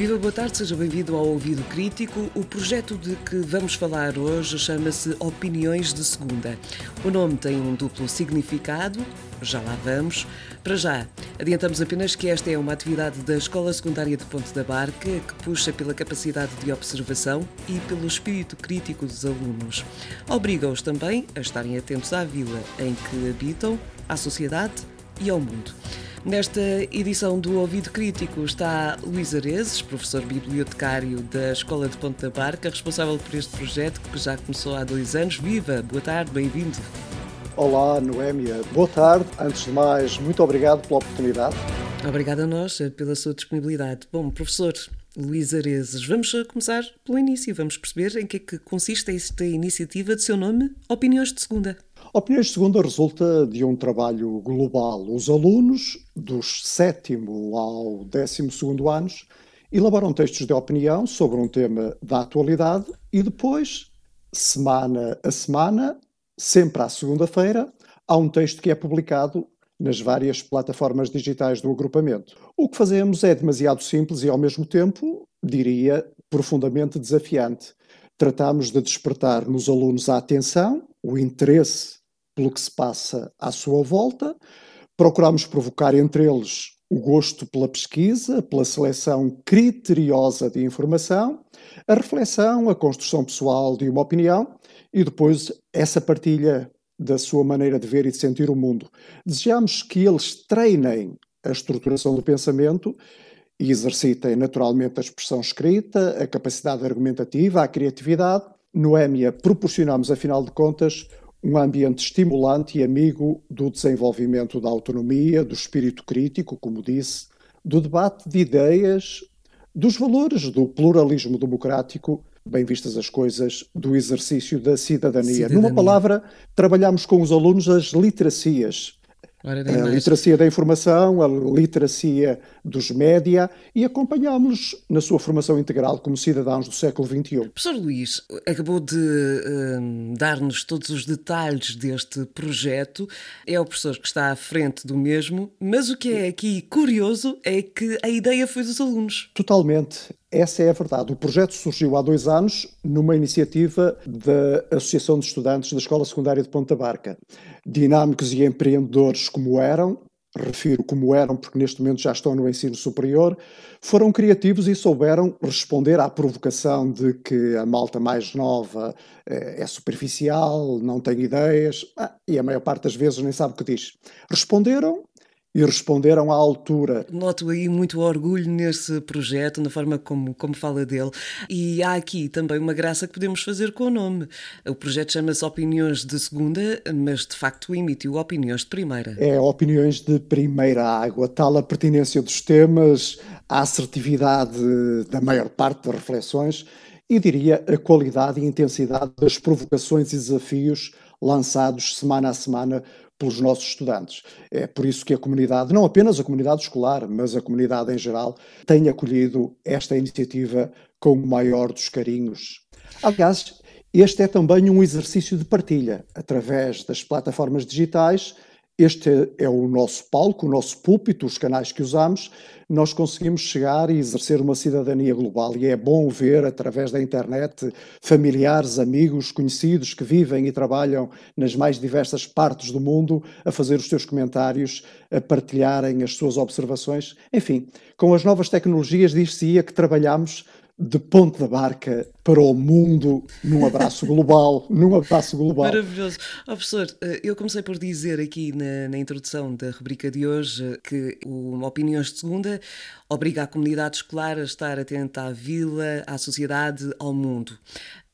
Viva, boa tarde, seja bem-vindo ao Ouvido Crítico. O projeto de que vamos falar hoje chama-se Opiniões de Segunda. O nome tem um duplo significado, já lá vamos. Para já, adiantamos apenas que esta é uma atividade da Escola Secundária de Ponte da Barca que puxa pela capacidade de observação e pelo espírito crítico dos alunos. Obriga-os também a estarem atentos à vila em que habitam, à sociedade e ao mundo. Nesta edição do Ouvido Crítico está Luís Areses, professor bibliotecário da Escola de Ponte da Barca, responsável por este projeto que já começou há dois anos. Viva! Boa tarde, bem-vindo! Olá, Noémia. Boa tarde. Antes de mais, muito obrigado pela oportunidade. Obrigada a nós eh, pela sua disponibilidade. Bom, professor Luís Areses, vamos começar pelo início. Vamos perceber em que é que consiste esta iniciativa de seu nome, Opiniões de Segunda. Opiniões Segunda resulta de um trabalho global. Os alunos, dos sétimo ao décimo segundo anos, elaboram textos de opinião sobre um tema da atualidade e depois, semana a semana, sempre à segunda-feira, há um texto que é publicado nas várias plataformas digitais do agrupamento. O que fazemos é demasiado simples e, ao mesmo tempo, diria, profundamente desafiante. Tratamos de despertar nos alunos a atenção, o interesse pelo que se passa à sua volta, procuramos provocar entre eles o gosto pela pesquisa, pela seleção criteriosa de informação, a reflexão, a construção pessoal de uma opinião e depois essa partilha da sua maneira de ver e de sentir o mundo. Desejamos que eles treinem a estruturação do pensamento e exercitem naturalmente a expressão escrita, a capacidade argumentativa, a criatividade. No EMIA proporcionamos, afinal de contas, um ambiente estimulante e amigo do desenvolvimento da autonomia, do espírito crítico, como disse, do debate de ideias, dos valores do pluralismo democrático, bem vistas as coisas, do exercício da cidadania. cidadania. Numa palavra, trabalhamos com os alunos as literacias, a literacia da informação, a literacia dos média e acompanhámos-los na sua formação integral como cidadãos do século XXI. Professor Luís, acabou de uh, dar-nos todos os detalhes deste projeto. É o professor que está à frente do mesmo, mas o que é aqui curioso é que a ideia foi dos alunos. Totalmente. Essa é a verdade. O projeto surgiu há dois anos numa iniciativa da Associação de Estudantes da Escola Secundária de Ponta Barca. Dinâmicos e empreendedores como eram, refiro como eram porque neste momento já estão no ensino superior, foram criativos e souberam responder à provocação de que a malta mais nova é superficial, não tem ideias ah, e a maior parte das vezes nem sabe o que diz. Responderam e responderam à altura. Noto aí muito orgulho nesse projeto, na forma como, como fala dele. E há aqui também uma graça que podemos fazer com o nome. O projeto chama-se Opiniões de Segunda, mas de facto emitiu opiniões de primeira. É, opiniões de primeira água. Tal a pertinência dos temas, a assertividade da maior parte das reflexões e diria a qualidade e intensidade das provocações e desafios lançados semana a semana pelos nossos estudantes. É por isso que a comunidade, não apenas a comunidade escolar, mas a comunidade em geral, tem acolhido esta iniciativa com o maior dos carinhos. Aliás, este é também um exercício de partilha. Através das plataformas digitais, este é o nosso palco, o nosso púlpito, os canais que usamos, nós conseguimos chegar e exercer uma cidadania global. E é bom ver, através da internet, familiares, amigos, conhecidos que vivem e trabalham nas mais diversas partes do mundo a fazer os seus comentários, a partilharem as suas observações. Enfim, com as novas tecnologias, diz-se-ia que trabalhamos de ponte da barca para o mundo num abraço global, num abraço global. Maravilhoso. Oh, professor, eh, eu comecei por dizer aqui na, na introdução da rubrica de hoje que o Opiniões de Segunda obriga a comunidade escolar a estar atenta à vila, à sociedade, ao mundo.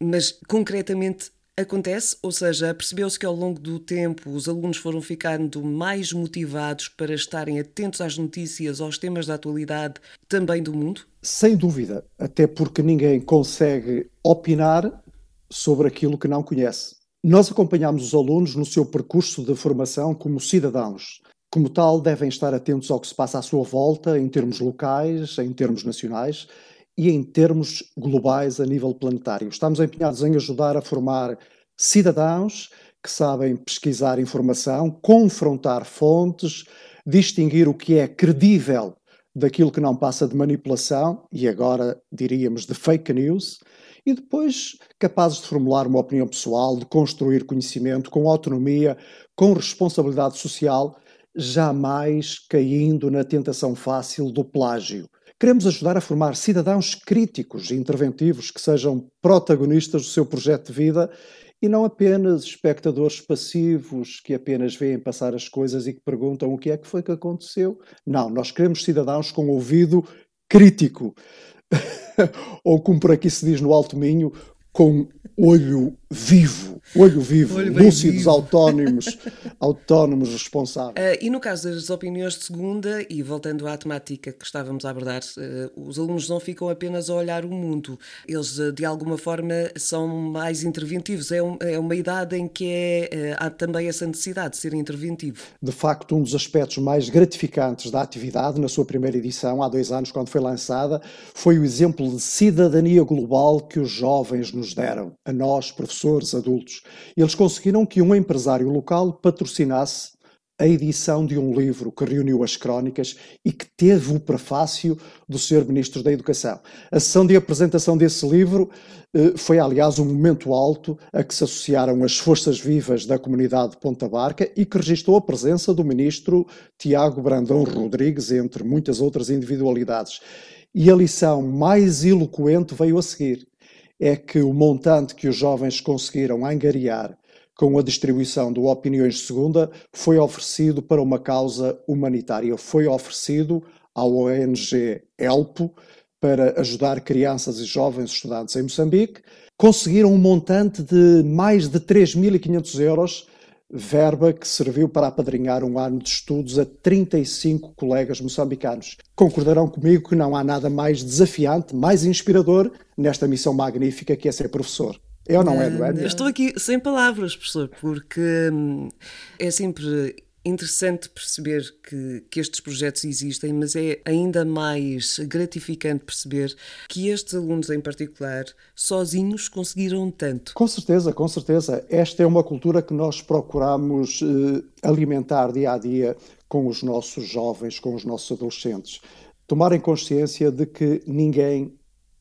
Mas, concretamente, acontece? Ou seja, percebeu-se que ao longo do tempo os alunos foram ficando mais motivados para estarem atentos às notícias, aos temas da atualidade, também do mundo? Sem dúvida, até porque ninguém consegue opinar sobre aquilo que não conhece. Nós acompanhamos os alunos no seu percurso de formação como cidadãos. Como tal, devem estar atentos ao que se passa à sua volta, em termos locais, em termos nacionais, e em termos globais a nível planetário. Estamos empenhados em ajudar a formar cidadãos que sabem pesquisar informação, confrontar fontes, distinguir o que é credível daquilo que não passa de manipulação e agora diríamos de fake news, e depois capazes de formular uma opinião pessoal, de construir conhecimento com autonomia, com responsabilidade social, jamais caindo na tentação fácil do plágio. Queremos ajudar a formar cidadãos críticos e interventivos que sejam protagonistas do seu projeto de vida e não apenas espectadores passivos que apenas veem passar as coisas e que perguntam o que é que foi que aconteceu. Não, nós queremos cidadãos com ouvido crítico. Ou como por aqui se diz no Alto Minho, com olho vivo, olho vivo, olho lúcidos, vivo. autónomos, autónomos, responsáveis. Uh, e no caso das opiniões de segunda, e voltando à temática que estávamos a abordar, uh, os alunos não ficam apenas a olhar o mundo, eles uh, de alguma forma são mais interventivos. É, um, é uma idade em que é, há também essa necessidade de ser interventivo. De facto, um dos aspectos mais gratificantes da atividade, na sua primeira edição, há dois anos, quando foi lançada, foi o exemplo de cidadania global que os jovens nos deram, a nós, professores professores adultos. Eles conseguiram que um empresário local patrocinasse a edição de um livro que reuniu as crónicas e que teve o prefácio do Sr. Ministro da Educação. A sessão de apresentação desse livro eh, foi, aliás, um momento alto a que se associaram as forças vivas da comunidade de Ponta Barca e que registrou a presença do Ministro Tiago Brandão Rodrigues, entre muitas outras individualidades. E a lição mais eloquente veio a seguir é que o montante que os jovens conseguiram angariar com a distribuição do Opiniões de Segunda foi oferecido para uma causa humanitária, foi oferecido à ONG ELPO para ajudar crianças e jovens estudantes em Moçambique. Conseguiram um montante de mais de 3.500 euros verba que serviu para apadrinhar um ano de estudos a 35 colegas moçambicanos. Concordarão comigo que não há nada mais desafiante, mais inspirador nesta missão magnífica que é ser professor. É ou não é, não é? Estou aqui sem palavras, professor, porque hum, é sempre interessante perceber que, que estes projetos existem, mas é ainda mais gratificante perceber que estes alunos em particular, sozinhos, conseguiram tanto. Com certeza, com certeza. Esta é uma cultura que nós procuramos eh, alimentar dia a dia com os nossos jovens, com os nossos adolescentes. Tomarem consciência de que ninguém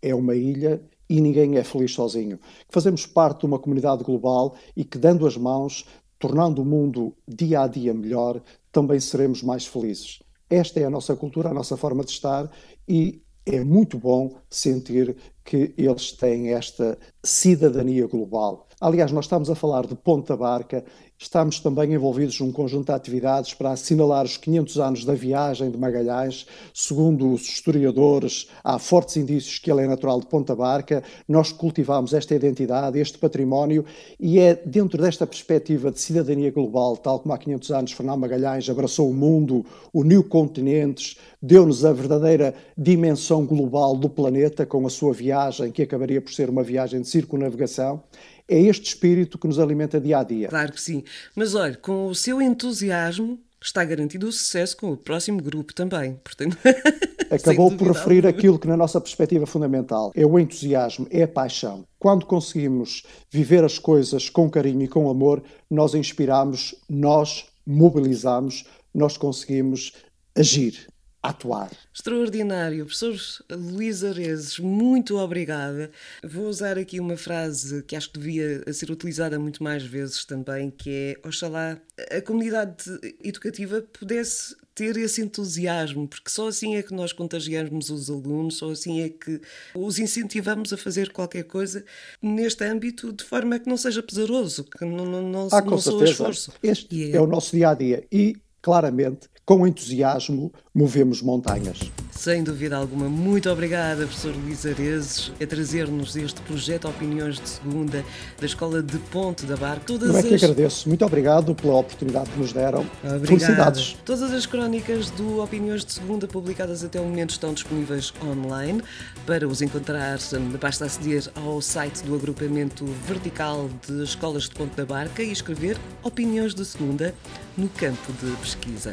é uma ilha e ninguém é feliz sozinho. Que fazemos parte de uma comunidade global e que, dando as mãos, tornando o mundo dia a dia melhor, também seremos mais felizes. Esta é a nossa cultura, a nossa forma de estar e é muito bom sentir que eles têm esta cidadania global. Aliás, nós estamos a falar de Ponta Barca Estamos também envolvidos num conjunto de atividades para assinalar os 500 anos da viagem de Magalhães. Segundo os historiadores, há fortes indícios que ele é natural de Ponta Barca. Nós cultivamos esta identidade, este património, e é dentro desta perspectiva de cidadania global, tal como há 500 anos Fernão Magalhães abraçou o mundo, uniu continentes, deu-nos a verdadeira dimensão global do planeta com a sua viagem, que acabaria por ser uma viagem de circunnavegação. É este espírito que nos alimenta dia a dia. Claro que sim. Mas olha, com o seu entusiasmo, está garantido o sucesso com o próximo grupo também. Portanto, Acabou por referir alguma. aquilo que, na nossa perspectiva fundamental, é o entusiasmo, é a paixão. Quando conseguimos viver as coisas com carinho e com amor, nós inspiramos, nós mobilizamos, nós conseguimos agir atuar. Extraordinário. Professor Luís Areses, muito obrigada. Vou usar aqui uma frase que acho que devia ser utilizada muito mais vezes também, que é Oxalá a comunidade educativa pudesse ter esse entusiasmo, porque só assim é que nós contagiamos os alunos, só assim é que os incentivamos a fazer qualquer coisa neste âmbito de forma que não seja pesaroso, que não, não, não, ah, não esforço. Este é... é o nosso dia a dia e claramente com entusiasmo, movemos montanhas. Sem dúvida alguma. Muito obrigada, professor Luís Arezes, a trazer-nos este projeto Opiniões de Segunda da Escola de Ponte da Barca. Todas Eu é que as... agradeço. Muito obrigado pela oportunidade que nos deram. Obrigado. Felicidades. Todas as crónicas do Opiniões de Segunda publicadas até o momento estão disponíveis online. Para os encontrar, basta aceder ao site do agrupamento vertical de escolas de Ponte da Barca e escrever Opiniões de Segunda no campo de pesquisa.